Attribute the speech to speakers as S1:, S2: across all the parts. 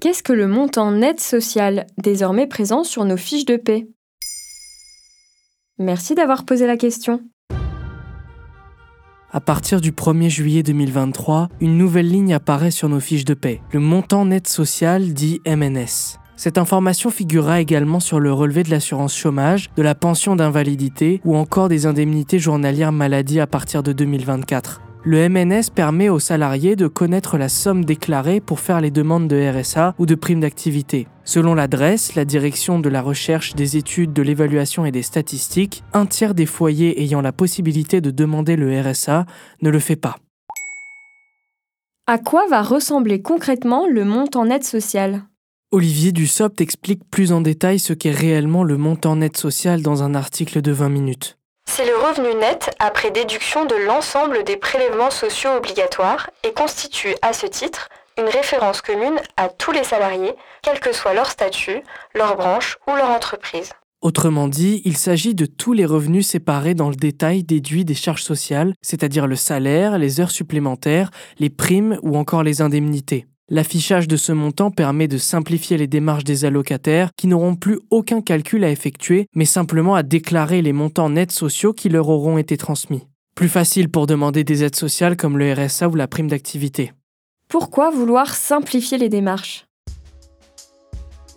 S1: Qu'est-ce que le montant net social, désormais présent sur nos fiches de paie? Merci d'avoir posé la question.
S2: À partir du 1er juillet 2023, une nouvelle ligne apparaît sur nos fiches de paie, le montant net social dit MNS. Cette information figurera également sur le relevé de l'assurance chômage, de la pension d'invalidité ou encore des indemnités journalières maladie à partir de 2024. Le MNS permet aux salariés de connaître la somme déclarée pour faire les demandes de RSA ou de primes d'activité. Selon l'adresse, la direction de la recherche, des études, de l'évaluation et des statistiques, un tiers des foyers ayant la possibilité de demander le RSA ne le fait pas.
S1: À quoi va ressembler concrètement le montant net social?
S2: Olivier Dussopt explique plus en détail ce qu'est réellement le montant net social dans un article de 20 minutes.
S3: C'est le revenu net après déduction de l'ensemble des prélèvements sociaux obligatoires et constitue à ce titre une référence commune à tous les salariés, quel que soit leur statut, leur branche ou leur entreprise.
S2: Autrement dit, il s'agit de tous les revenus séparés dans le détail déduits des charges sociales, c'est-à-dire le salaire, les heures supplémentaires, les primes ou encore les indemnités. L'affichage de ce montant permet de simplifier les démarches des allocataires qui n'auront plus aucun calcul à effectuer, mais simplement à déclarer les montants nets sociaux qui leur auront été transmis. Plus facile pour demander des aides sociales comme le RSA ou la prime d'activité.
S1: Pourquoi vouloir simplifier les démarches?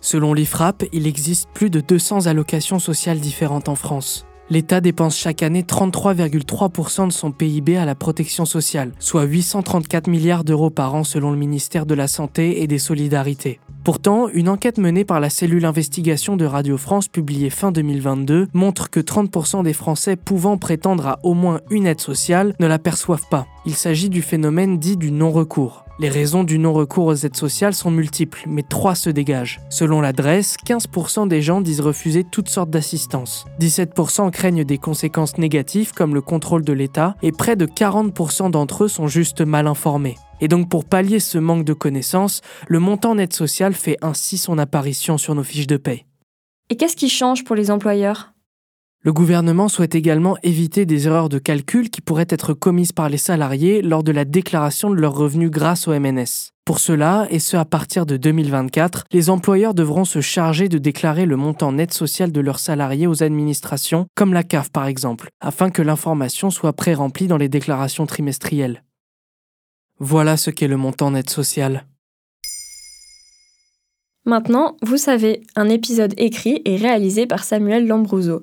S2: Selon l'IFRAP, il existe plus de 200 allocations sociales différentes en France l'État dépense chaque année 33,3% de son PIB à la protection sociale, soit 834 milliards d'euros par an selon le ministère de la Santé et des Solidarités. Pourtant, une enquête menée par la cellule investigation de Radio France publiée fin 2022 montre que 30% des Français pouvant prétendre à au moins une aide sociale ne l'aperçoivent pas. Il s'agit du phénomène dit du non-recours. Les raisons du non-recours aux aides sociales sont multiples, mais trois se dégagent. Selon l'adresse, 15% des gens disent refuser toutes sortes d'assistance. 17% craignent des conséquences négatives comme le contrôle de l'État, et près de 40% d'entre eux sont juste mal informés. Et donc pour pallier ce manque de connaissances, le montant net social fait ainsi son apparition sur nos fiches de paie.
S1: Et qu'est-ce qui change pour les employeurs?
S2: Le gouvernement souhaite également éviter des erreurs de calcul qui pourraient être commises par les salariés lors de la déclaration de leurs revenus grâce au MNS. Pour cela, et ce à partir de 2024, les employeurs devront se charger de déclarer le montant net social de leurs salariés aux administrations, comme la CAF par exemple, afin que l'information soit pré-remplie dans les déclarations trimestrielles. Voilà ce qu'est le montant net social.
S1: Maintenant, vous savez, un épisode écrit et réalisé par Samuel Lambrouzo.